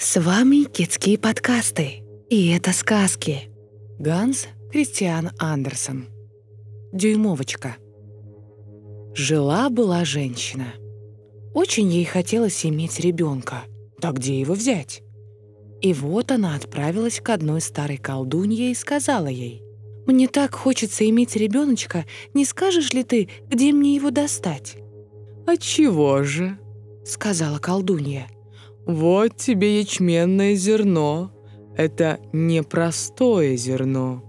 С вами Китские подкасты. И это сказки. Ганс Кристиан Андерсон. Дюймовочка. Жила-была женщина. Очень ей хотелось иметь ребенка. Да где его взять? И вот она отправилась к одной старой колдунье и сказала ей, «Мне так хочется иметь ребеночка, не скажешь ли ты, где мне его достать?» «Отчего же?» — сказала колдунья. Вот тебе ячменное зерно. Это непростое зерно.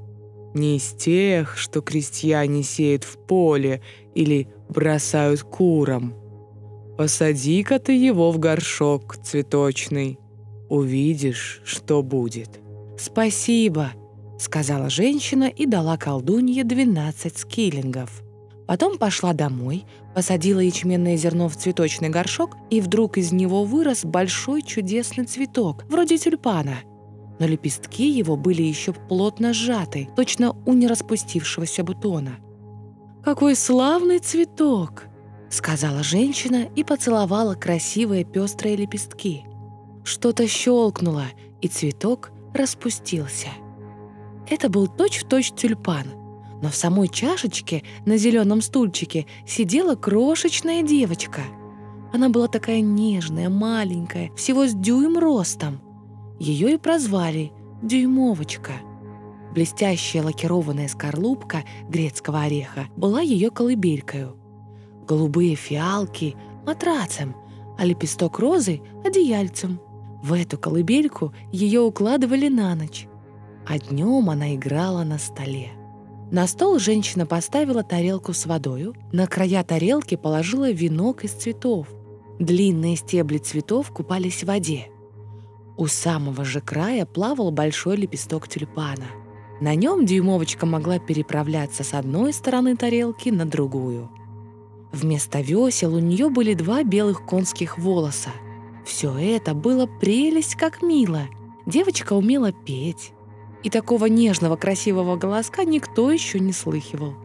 Не из тех, что крестьяне сеют в поле или бросают курам. Посади-ка ты его в горшок цветочный. Увидишь, что будет. «Спасибо», — сказала женщина и дала колдунье 12 скиллингов. Потом пошла домой, посадила ячменное зерно в цветочный горшок, и вдруг из него вырос большой чудесный цветок, вроде тюльпана. Но лепестки его были еще плотно сжаты, точно у нераспустившегося бутона. «Какой славный цветок!» — сказала женщина и поцеловала красивые пестрые лепестки. Что-то щелкнуло, и цветок распустился. Это был точь-в-точь точь тюльпан — но в самой чашечке на зеленом стульчике сидела крошечная девочка. Она была такая нежная, маленькая, всего с дюйм ростом. Ее и прозвали «Дюймовочка». Блестящая лакированная скорлупка грецкого ореха была ее колыбелькою. Голубые фиалки — матрацем, а лепесток розы — одеяльцем. В эту колыбельку ее укладывали на ночь, а днем она играла на столе. На стол женщина поставила тарелку с водою, на края тарелки положила венок из цветов. Длинные стебли цветов купались в воде. У самого же края плавал большой лепесток тюльпана. На нем дюймовочка могла переправляться с одной стороны тарелки на другую. Вместо весел у нее были два белых конских волоса. Все это было прелесть как мило. Девочка умела петь, и такого нежного красивого голоска никто еще не слыхивал.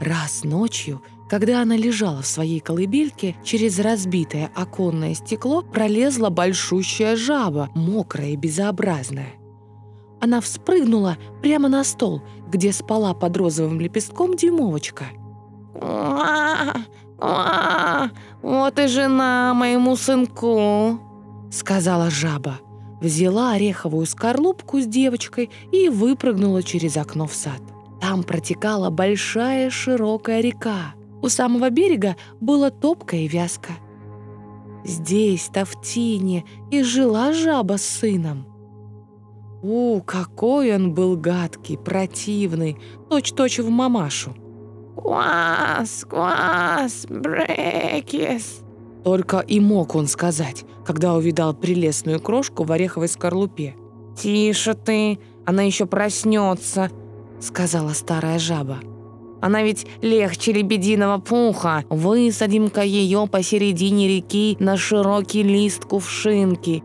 Раз ночью, когда она лежала в своей колыбельке, через разбитое оконное стекло пролезла большущая жаба, мокрая и безобразная. Она вспрыгнула прямо на стол, где спала под розовым лепестком дюймовочка. вот и жена моему сынку», — сказала жаба взяла ореховую скорлупку с девочкой и выпрыгнула через окно в сад. Там протекала большая широкая река. У самого берега было топко и вязко. Здесь-то в тине и жила жаба с сыном. У, какой он был гадкий, противный, точь-точь в мамашу. «Квас, квас, брекис!» Только и мог он сказать, когда увидал прелестную крошку в ореховой скорлупе. «Тише ты, она еще проснется», — сказала старая жаба. «Она ведь легче лебединого пуха. Высадим-ка ее посередине реки на широкий лист кувшинки.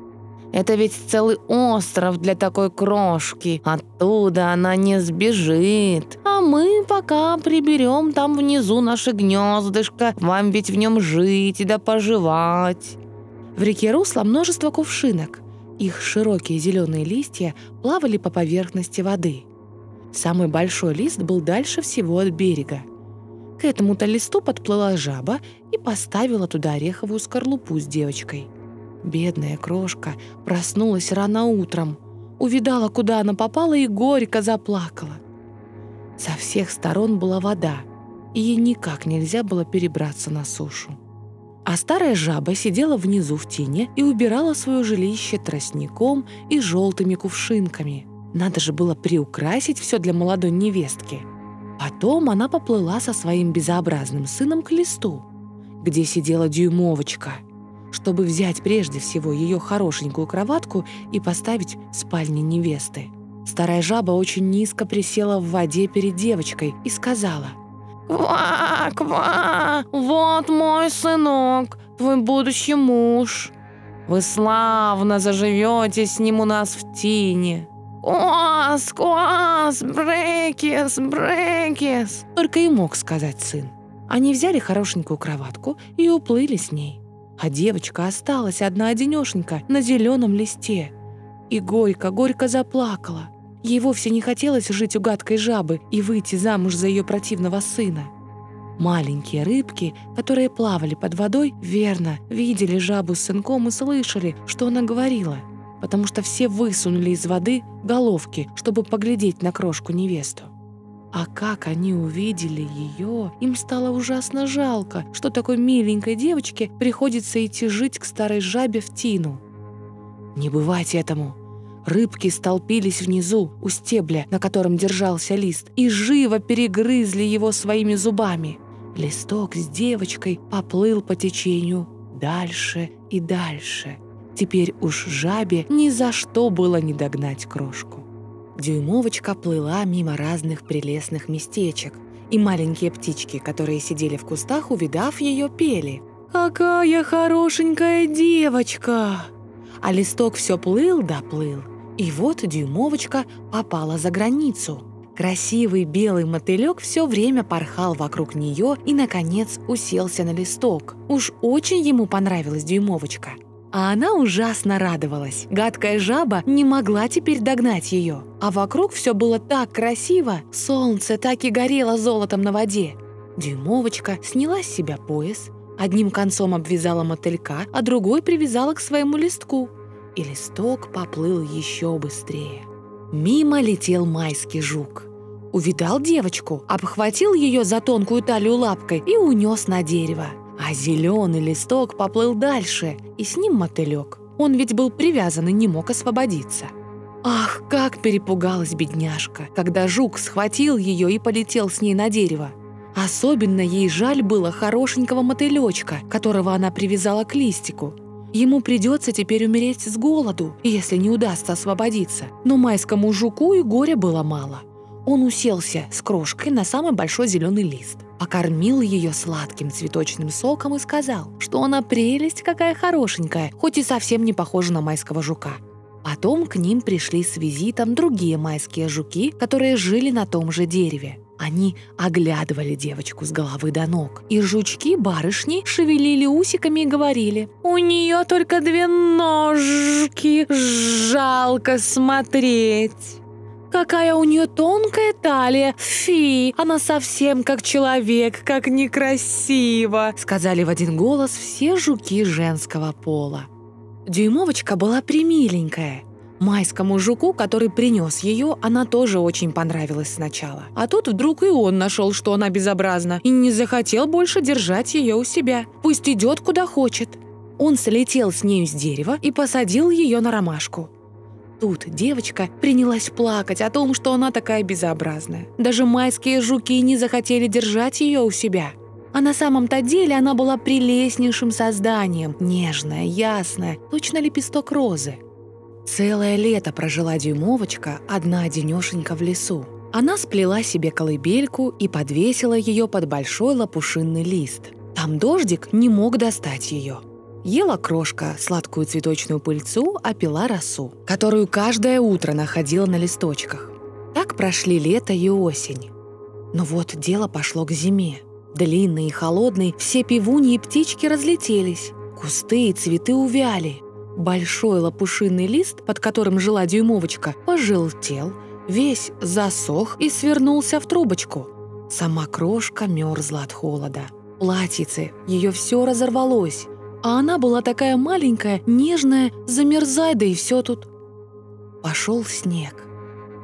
Это ведь целый остров для такой крошки. Оттуда она не сбежит. А мы пока приберем там внизу наше гнездышко. Вам ведь в нем жить да поживать». В реке русло множество кувшинок. Их широкие зеленые листья плавали по поверхности воды. Самый большой лист был дальше всего от берега. К этому-то листу подплыла жаба и поставила туда ореховую скорлупу с девочкой. Бедная крошка проснулась рано утром, увидала, куда она попала, и горько заплакала. Со всех сторон была вода, и ей никак нельзя было перебраться на сушу. А старая жаба сидела внизу в тени и убирала свое жилище тростником и желтыми кувшинками. Надо же было приукрасить все для молодой невестки. Потом она поплыла со своим безобразным сыном к листу, где сидела дюймовочка, чтобы взять прежде всего ее хорошенькую кроватку и поставить в спальне невесты. Старая жаба очень низко присела в воде перед девочкой и сказала – «Ква, ква! Вот мой сынок, твой будущий муж. Вы славно заживете с ним у нас в тине. Квас, квас, брекис, брекис!» Только и мог сказать сын. Они взяли хорошенькую кроватку и уплыли с ней. А девочка осталась одна-одинешенька на зеленом листе. И горько-горько заплакала. Ей вовсе не хотелось жить у гадкой жабы и выйти замуж за ее противного сына. Маленькие рыбки, которые плавали под водой, верно, видели жабу с сынком и слышали, что она говорила, потому что все высунули из воды головки, чтобы поглядеть на крошку-невесту. А как они увидели ее, им стало ужасно жалко, что такой миленькой девочке приходится идти жить к старой жабе в тину. Не бывать этому. Рыбки столпились внизу, у стебля, на котором держался лист, и живо перегрызли его своими зубами. Листок с девочкой поплыл по течению дальше и дальше. Теперь уж жабе ни за что было не догнать крошку. Дюймовочка плыла мимо разных прелестных местечек, и маленькие птички, которые сидели в кустах, увидав ее, пели. «Какая хорошенькая девочка!» А листок все плыл да плыл. И вот дюймовочка попала за границу. Красивый белый мотылек все время порхал вокруг нее и, наконец, уселся на листок. Уж очень ему понравилась дюймовочка – а она ужасно радовалась. Гадкая жаба не могла теперь догнать ее. А вокруг все было так красиво. Солнце так и горело золотом на воде. Дюймовочка сняла с себя пояс, одним концом обвязала мотылька, а другой привязала к своему листку. И листок поплыл еще быстрее. Мимо летел майский жук. Увидал девочку, обхватил ее за тонкую талию лапкой и унес на дерево. А зеленый листок поплыл дальше, и с ним мотылек. Он ведь был привязан и не мог освободиться. Ах, как перепугалась бедняжка, когда жук схватил ее и полетел с ней на дерево. Особенно ей жаль было хорошенького мотылечка, которого она привязала к листику. Ему придется теперь умереть с голоду, если не удастся освободиться. Но майскому жуку и горя было мало. Он уселся с крошкой на самый большой зеленый лист покормил ее сладким цветочным соком и сказал, что она прелесть какая хорошенькая, хоть и совсем не похожа на майского жука. Потом к ним пришли с визитом другие майские жуки, которые жили на том же дереве. Они оглядывали девочку с головы до ног. И жучки-барышни шевелили усиками и говорили, «У нее только две ножки, жалко смотреть». Какая у нее тонкая талия! Фи, она совсем как человек, как некрасиво!» Сказали в один голос все жуки женского пола. Дюймовочка была примиленькая. Майскому жуку, который принес ее, она тоже очень понравилась сначала. А тут вдруг и он нашел, что она безобразна, и не захотел больше держать ее у себя. Пусть идет куда хочет. Он слетел с нею с дерева и посадил ее на ромашку. Тут девочка принялась плакать о том, что она такая безобразная. Даже майские жуки не захотели держать ее у себя. А на самом-то деле она была прелестнейшим созданием, нежная, ясная, точно лепесток розы. Целое лето прожила дюймовочка одна-одинешенька в лесу. Она сплела себе колыбельку и подвесила ее под большой лопушинный лист. Там дождик не мог достать ее. Ела крошка сладкую цветочную пыльцу, а пила росу, которую каждое утро находила на листочках. Так прошли лето и осень. Но вот дело пошло к зиме. Длинный и холодный, все пивуньи и птички разлетелись. Кусты и цветы увяли. Большой лопушинный лист, под которым жила дюймовочка, пожелтел, весь засох и свернулся в трубочку. Сама крошка мерзла от холода. Платьице, ее все разорвалось. А она была такая маленькая, нежная, замерзай, да и все тут. Пошел снег.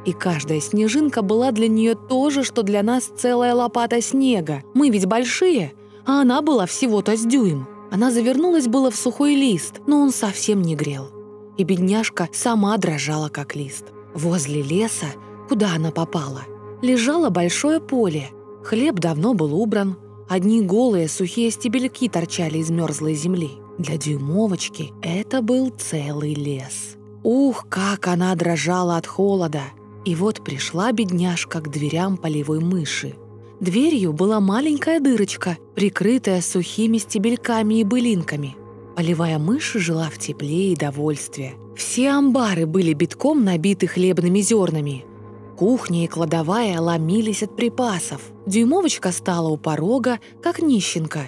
И каждая снежинка была для нее то же, что для нас целая лопата снега. Мы ведь большие, а она была всего-то с дюйм. Она завернулась было в сухой лист, но он совсем не грел. И бедняжка сама дрожала, как лист. Возле леса, куда она попала, лежало большое поле. Хлеб давно был убран, Одни голые сухие стебельки торчали из мерзлой земли. Для дюймовочки это был целый лес. Ух, как она дрожала от холода! И вот пришла бедняжка к дверям полевой мыши. Дверью была маленькая дырочка, прикрытая сухими стебельками и былинками. Полевая мышь жила в тепле и довольстве. Все амбары были битком набиты хлебными зернами – Кухня и кладовая ломились от припасов. Дюймовочка стала у порога, как нищенка,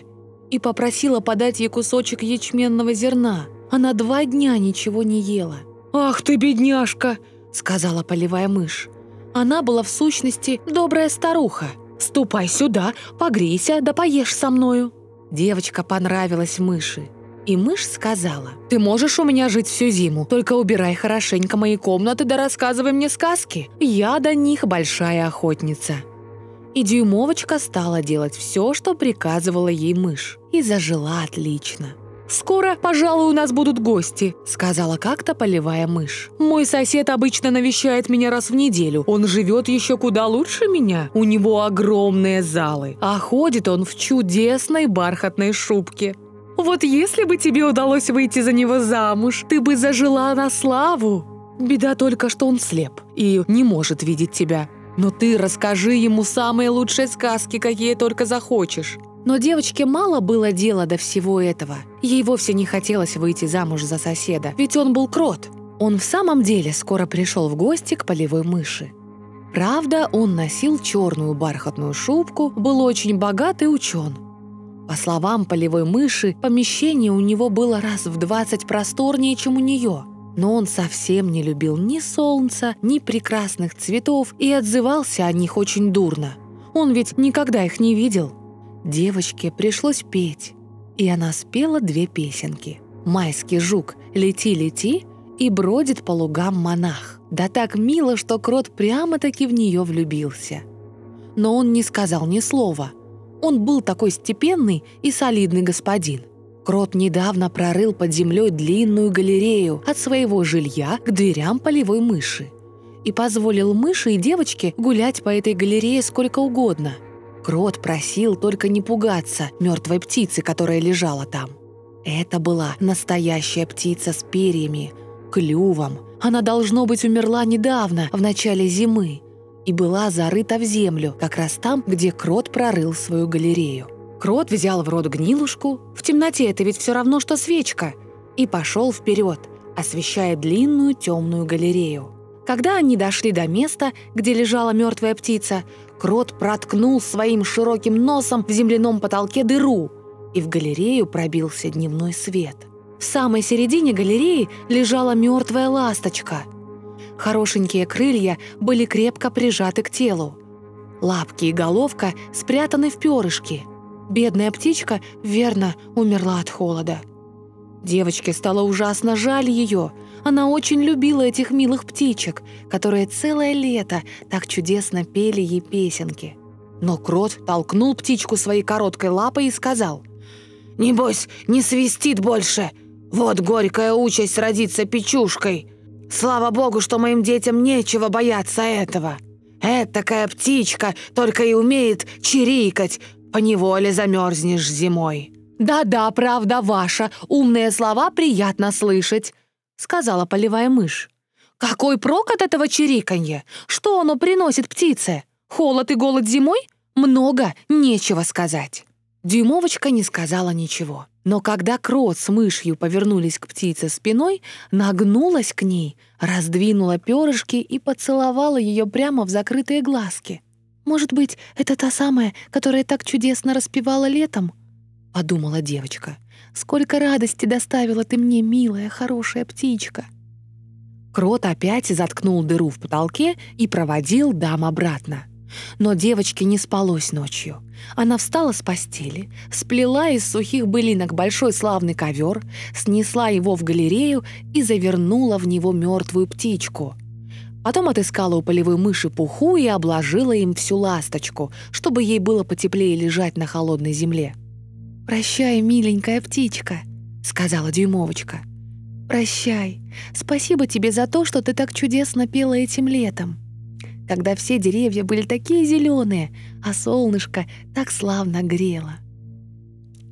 и попросила подать ей кусочек ячменного зерна. Она два дня ничего не ела. «Ах ты, бедняжка!» — сказала полевая мышь. Она была в сущности добрая старуха. «Ступай сюда, погрейся, да поешь со мною». Девочка понравилась мыши. И мышь сказала, «Ты можешь у меня жить всю зиму, только убирай хорошенько мои комнаты да рассказывай мне сказки. Я до них большая охотница». И дюймовочка стала делать все, что приказывала ей мышь, и зажила отлично. «Скоро, пожалуй, у нас будут гости», — сказала как-то полевая мышь. «Мой сосед обычно навещает меня раз в неделю. Он живет еще куда лучше меня. У него огромные залы, а ходит он в чудесной бархатной шубке. Вот если бы тебе удалось выйти за него замуж, ты бы зажила на славу. Беда только, что он слеп и не может видеть тебя. Но ты расскажи ему самые лучшие сказки, какие только захочешь. Но девочке мало было дела до всего этого. Ей вовсе не хотелось выйти замуж за соседа, ведь он был крот. Он в самом деле скоро пришел в гости к полевой мыши. Правда, он носил черную бархатную шубку, был очень богат и учен. По словам полевой мыши, помещение у него было раз в 20 просторнее, чем у нее. Но он совсем не любил ни солнца, ни прекрасных цветов и отзывался о них очень дурно. Он ведь никогда их не видел. Девочке пришлось петь, и она спела две песенки. «Майский жук, лети, лети» и «Бродит по лугам монах». Да так мило, что крот прямо-таки в нее влюбился. Но он не сказал ни слова. Он был такой степенный и солидный господин. Крот недавно прорыл под землей длинную галерею от своего жилья к дверям полевой мыши и позволил мыши и девочке гулять по этой галерее сколько угодно – Крот просил только не пугаться мертвой птицы, которая лежала там. Это была настоящая птица с перьями, клювом. Она, должно быть, умерла недавно, в начале зимы, и была зарыта в землю, как раз там, где крот прорыл свою галерею. Крот взял в рот гнилушку, в темноте это ведь все равно, что свечка, и пошел вперед, освещая длинную темную галерею. Когда они дошли до места, где лежала мертвая птица, Крот проткнул своим широким носом в земляном потолке дыру, и в галерею пробился дневной свет. В самой середине галереи лежала мертвая ласточка. Хорошенькие крылья были крепко прижаты к телу. Лапки и головка спрятаны в перышки. Бедная птичка, верно, умерла от холода. Девочке стало ужасно жаль ее — она очень любила этих милых птичек, которые целое лето так чудесно пели ей песенки. Но крот толкнул птичку своей короткой лапой и сказал, «Небось, не свистит больше. Вот горькая участь родиться печушкой. Слава богу, что моим детям нечего бояться этого. Этакая птичка только и умеет чирикать, поневоле замерзнешь зимой». «Да-да, правда ваша, умные слова приятно слышать», — сказала полевая мышь. «Какой прок от этого чириканья? Что оно приносит птице? Холод и голод зимой? Много, нечего сказать». Дюймовочка не сказала ничего. Но когда крот с мышью повернулись к птице спиной, нагнулась к ней, раздвинула перышки и поцеловала ее прямо в закрытые глазки. «Может быть, это та самая, которая так чудесно распевала летом?» — подумала девочка. Сколько радости доставила ты мне, милая, хорошая птичка!» Крот опять заткнул дыру в потолке и проводил дам обратно. Но девочке не спалось ночью. Она встала с постели, сплела из сухих былинок большой славный ковер, снесла его в галерею и завернула в него мертвую птичку. Потом отыскала у полевой мыши пуху и обложила им всю ласточку, чтобы ей было потеплее лежать на холодной земле. «Прощай, миленькая птичка», — сказала дюймовочка. «Прощай. Спасибо тебе за то, что ты так чудесно пела этим летом, когда все деревья были такие зеленые, а солнышко так славно грело».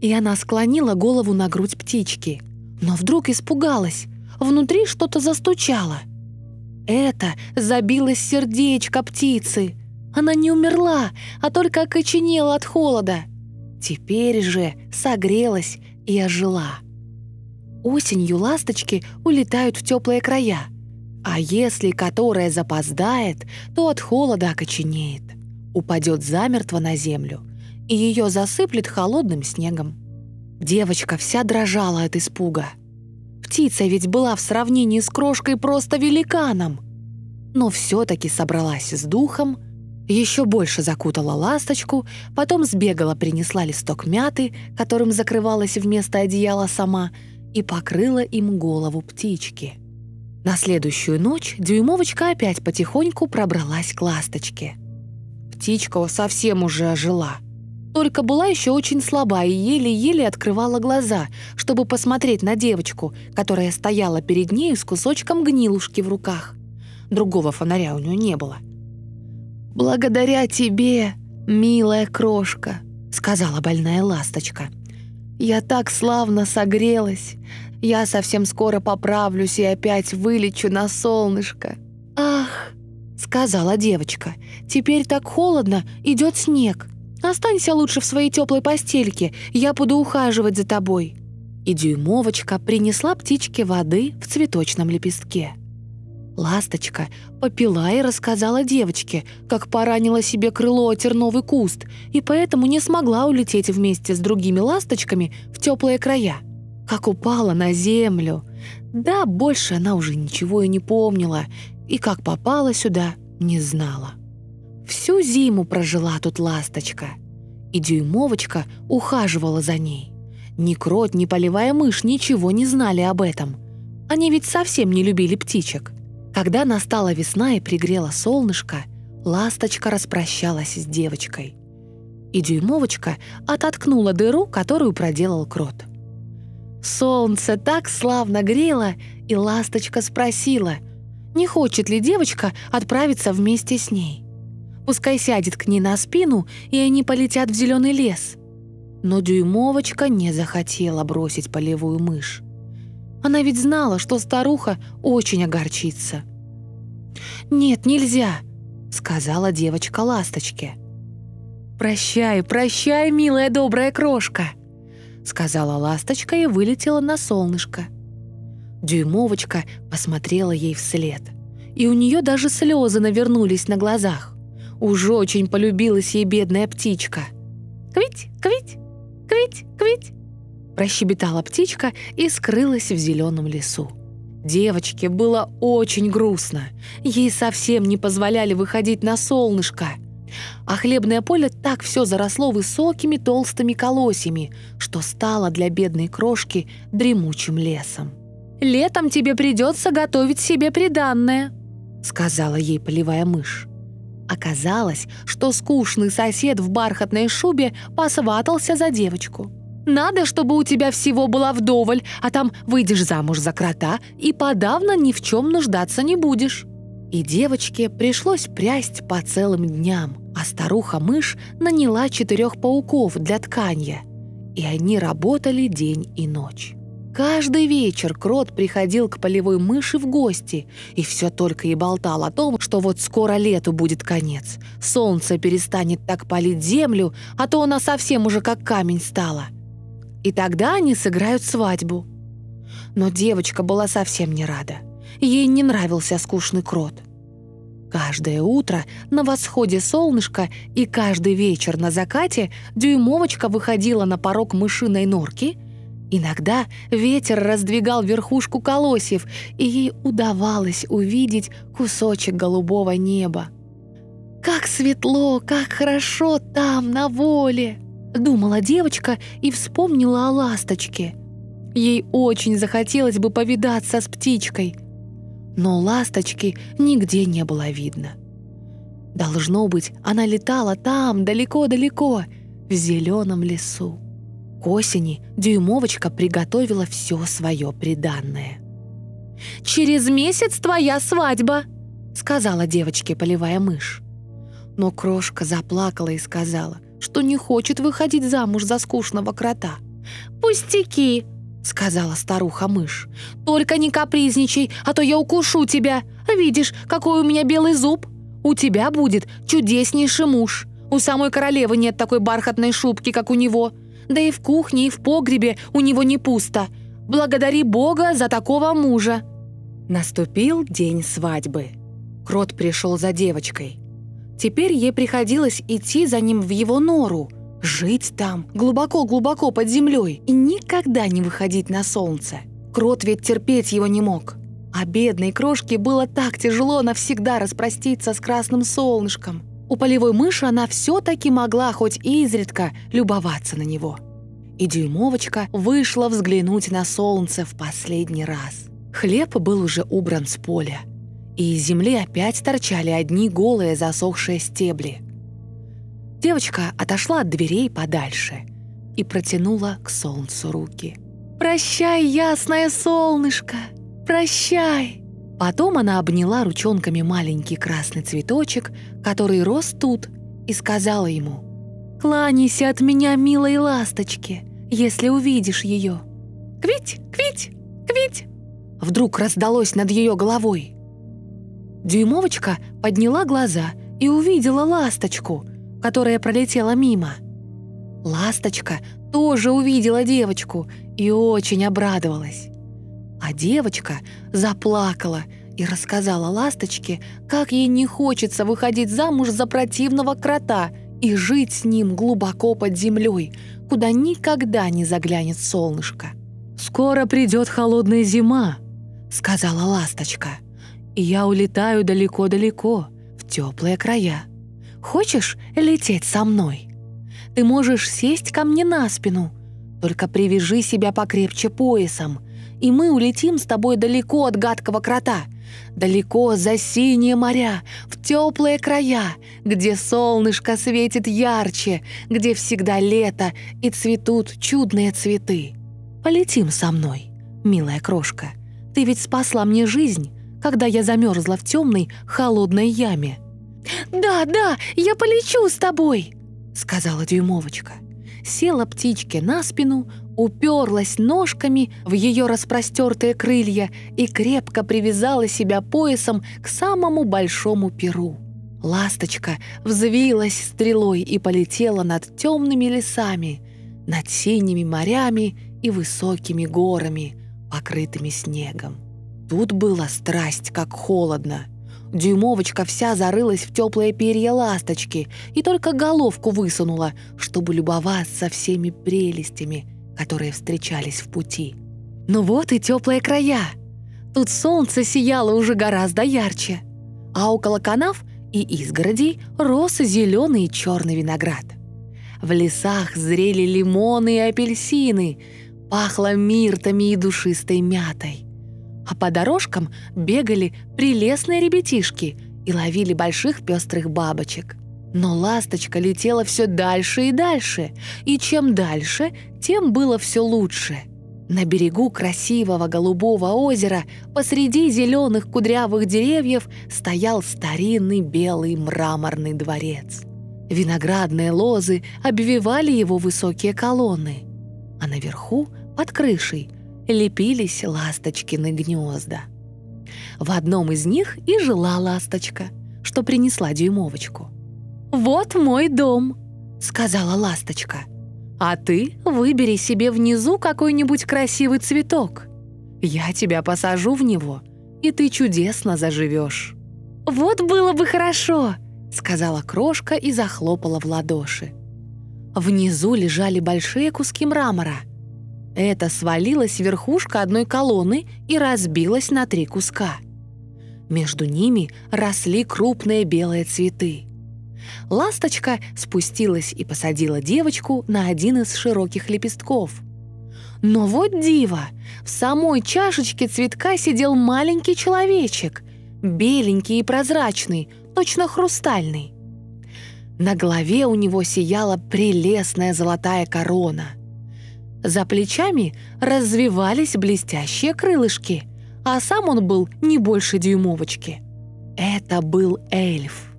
И она склонила голову на грудь птички, но вдруг испугалась. Внутри что-то застучало. Это забилось сердечко птицы. Она не умерла, а только окоченела от холода. Теперь же согрелась и ожила. Осенью ласточки улетают в теплые края, а если которая запоздает, то от холода окоченеет, упадет замертво на землю, и ее засыплет холодным снегом. Девочка вся дрожала от испуга. Птица ведь была в сравнении с крошкой просто великаном. Но все-таки собралась с духом, еще больше закутала ласточку, потом сбегала, принесла листок мяты, которым закрывалась вместо одеяла сама, и покрыла им голову птички. На следующую ночь дюймовочка опять потихоньку пробралась к ласточке. Птичка совсем уже ожила. Только была еще очень слаба и еле-еле открывала глаза, чтобы посмотреть на девочку, которая стояла перед ней с кусочком гнилушки в руках. Другого фонаря у нее не было. «Благодаря тебе, милая крошка», — сказала больная ласточка. «Я так славно согрелась. Я совсем скоро поправлюсь и опять вылечу на солнышко». «Ах», — сказала девочка, — «теперь так холодно, идет снег. Останься лучше в своей теплой постельке, я буду ухаживать за тобой». И дюймовочка принесла птичке воды в цветочном лепестке. Ласточка попила и рассказала девочке, как поранила себе крыло о терновый куст, и поэтому не смогла улететь вместе с другими ласточками в теплые края. Как упала на землю. Да, больше она уже ничего и не помнила, и как попала сюда, не знала. Всю зиму прожила тут ласточка, и дюймовочка ухаживала за ней. Ни крот, ни полевая мышь ничего не знали об этом. Они ведь совсем не любили птичек. Когда настала весна и пригрело солнышко, ласточка распрощалась с девочкой. И дюймовочка ототкнула дыру, которую проделал крот. Солнце так славно грело, и ласточка спросила, не хочет ли девочка отправиться вместе с ней. Пускай сядет к ней на спину, и они полетят в зеленый лес. Но дюймовочка не захотела бросить полевую мышь. Она ведь знала, что старуха очень огорчится. «Нет, нельзя», — сказала девочка ласточке. «Прощай, прощай, милая добрая крошка», — сказала ласточка и вылетела на солнышко. Дюймовочка посмотрела ей вслед, и у нее даже слезы навернулись на глазах. Уж очень полюбилась ей бедная птичка. «Квить, квить, квить, квить», Прощебетала птичка и скрылась в зеленом лесу. Девочке было очень грустно. Ей совсем не позволяли выходить на солнышко. А хлебное поле так все заросло высокими толстыми колосьями, что стало для бедной крошки дремучим лесом. «Летом тебе придется готовить себе приданное», — сказала ей полевая мышь. Оказалось, что скучный сосед в бархатной шубе посватался за девочку. Надо, чтобы у тебя всего было вдоволь, а там выйдешь замуж за крота и подавно ни в чем нуждаться не будешь». И девочке пришлось прясть по целым дням, а старуха-мышь наняла четырех пауков для тканья. И они работали день и ночь. Каждый вечер крот приходил к полевой мыши в гости и все только и болтал о том, что вот скоро лету будет конец. Солнце перестанет так палить землю, а то она совсем уже как камень стала. И тогда они сыграют свадьбу. Но девочка была совсем не рада. Ей не нравился скучный крот. Каждое утро на восходе солнышка и каждый вечер на закате дюймовочка выходила на порог мышиной норки. Иногда ветер раздвигал верхушку колосьев, и ей удавалось увидеть кусочек голубого неба. «Как светло, как хорошо там, на воле!» Думала девочка и вспомнила о ласточке. Ей очень захотелось бы повидаться с птичкой. Но ласточки нигде не было видно. Должно быть, она летала там, далеко-далеко, в зеленом лесу. К осени дюймовочка приготовила все свое приданное. «Через месяц твоя свадьба», — сказала девочке полевая мышь. Но крошка заплакала и сказала, что не хочет выходить замуж за скучного крота. «Пустяки!» — сказала старуха-мышь. «Только не капризничай, а то я укушу тебя. Видишь, какой у меня белый зуб? У тебя будет чудеснейший муж. У самой королевы нет такой бархатной шубки, как у него. Да и в кухне, и в погребе у него не пусто. Благодари Бога за такого мужа». Наступил день свадьбы. Крот пришел за девочкой. Теперь ей приходилось идти за ним в его нору, Жить там, глубоко-глубоко под землей и никогда не выходить на солнце. Крот ведь терпеть его не мог. А бедной крошке было так тяжело навсегда распроститься с красным солнышком. У полевой мыши она все-таки могла хоть изредка любоваться на него. И дюймовочка вышла взглянуть на солнце в последний раз. Хлеб был уже убран с поля, и из земли опять торчали одни голые засохшие стебли. Девочка отошла от дверей подальше и протянула к солнцу руки. «Прощай, ясное солнышко! Прощай!» Потом она обняла ручонками маленький красный цветочек, который рос тут, и сказала ему «Кланяйся от меня, милой ласточке, если увидишь ее». «Квить, квить, квить!» Вдруг раздалось над ее головой. Дюймовочка подняла глаза и увидела ласточку, которая пролетела мимо. Ласточка тоже увидела девочку и очень обрадовалась. А девочка заплакала и рассказала ласточке, как ей не хочется выходить замуж за противного крота и жить с ним глубоко под землей, куда никогда не заглянет солнышко. «Скоро придет холодная зима», — сказала ласточка, «и я улетаю далеко-далеко, в теплые края. Хочешь лететь со мной? Ты можешь сесть ко мне на спину, только привяжи себя покрепче поясом, и мы улетим с тобой далеко от гадкого крота, далеко за синие моря, в теплые края, где солнышко светит ярче, где всегда лето и цветут чудные цветы. Полетим со мной, милая крошка. Ты ведь спасла мне жизнь, когда я замерзла в темной, холодной яме. «Да, да, я полечу с тобой!» — сказала дюймовочка. Села птичке на спину, уперлась ножками в ее распростертые крылья и крепко привязала себя поясом к самому большому перу. Ласточка взвилась стрелой и полетела над темными лесами, над синими морями и высокими горами, покрытыми снегом. Тут было страсть, как холодно. Дюймовочка вся зарылась в теплые перья ласточки и только головку высунула, чтобы любоваться всеми прелестями, которые встречались в пути. Ну вот и теплые края. Тут солнце сияло уже гораздо ярче. А около канав и изгородей рос зеленый и черный виноград. В лесах зрели лимоны и апельсины, пахло миртами и душистой мятой а по дорожкам бегали прелестные ребятишки и ловили больших пестрых бабочек. Но ласточка летела все дальше и дальше, и чем дальше, тем было все лучше. На берегу красивого голубого озера посреди зеленых кудрявых деревьев стоял старинный белый мраморный дворец. Виноградные лозы обвивали его высокие колонны, а наверху, под крышей, лепились ласточкины гнезда. В одном из них и жила ласточка, что принесла дюймовочку. «Вот мой дом», — сказала ласточка. «А ты выбери себе внизу какой-нибудь красивый цветок. Я тебя посажу в него, и ты чудесно заживешь». «Вот было бы хорошо», — сказала крошка и захлопала в ладоши. Внизу лежали большие куски мрамора — это свалилась верхушка одной колонны и разбилась на три куска. Между ними росли крупные белые цветы. Ласточка спустилась и посадила девочку на один из широких лепестков. Но вот диво! В самой чашечке цветка сидел маленький человечек, беленький и прозрачный, точно хрустальный. На голове у него сияла прелестная золотая корона — за плечами развивались блестящие крылышки, а сам он был не больше дюймовочки. Это был эльф.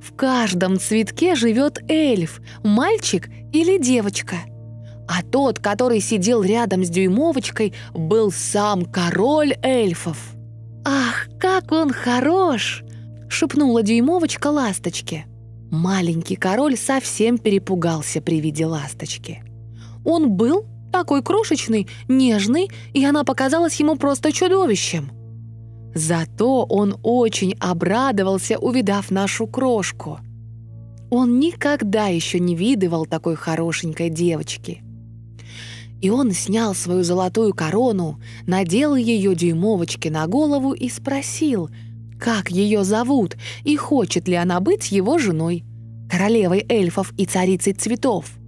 В каждом цветке живет эльф, мальчик или девочка. А тот, который сидел рядом с дюймовочкой, был сам король эльфов. «Ах, как он хорош!» — шепнула дюймовочка ласточке. Маленький король совсем перепугался при виде ласточки. Он был такой крошечный, нежный, и она показалась ему просто чудовищем. Зато он очень обрадовался, увидав нашу крошку. Он никогда еще не видывал такой хорошенькой девочки. И он снял свою золотую корону, надел ее дюймовочке на голову и спросил, как ее зовут и хочет ли она быть его женой, королевой эльфов и царицей цветов.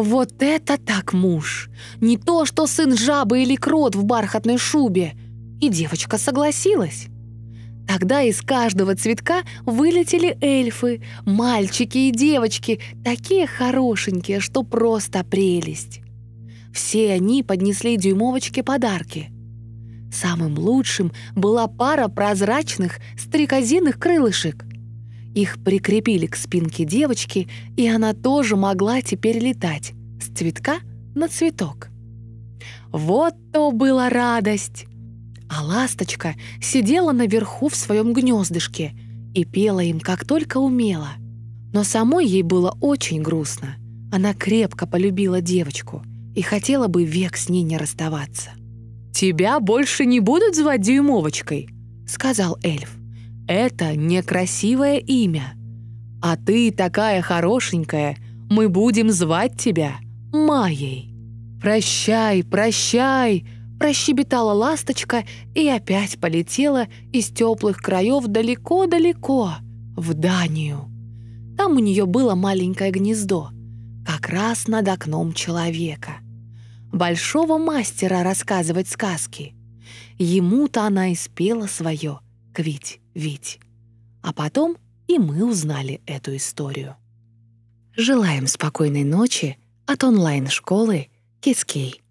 Вот это так муж! Не то, что сын жабы или крот в бархатной шубе. И девочка согласилась. Тогда из каждого цветка вылетели эльфы, мальчики и девочки, такие хорошенькие, что просто прелесть. Все они поднесли дюймовочке подарки. Самым лучшим была пара прозрачных стрекозиных крылышек. Их прикрепили к спинке девочки, и она тоже могла теперь летать с цветка на цветок. Вот то была радость! А ласточка сидела наверху в своем гнездышке и пела им как только умела. Но самой ей было очень грустно. Она крепко полюбила девочку и хотела бы век с ней не расставаться. «Тебя больше не будут звать Дюймовочкой», — сказал эльф. «Это некрасивое имя. А ты такая хорошенькая, мы будем звать тебя Майей». «Прощай, прощай», прощебетала ласточка и опять полетела из теплых краев далеко-далеко, в Данию. Там у нее было маленькое гнездо, как раз над окном человека. Большого мастера рассказывать сказки. Ему-то она и спела свое «Квить-вить». А потом и мы узнали эту историю. Желаем спокойной ночи от онлайн-школы Кискей.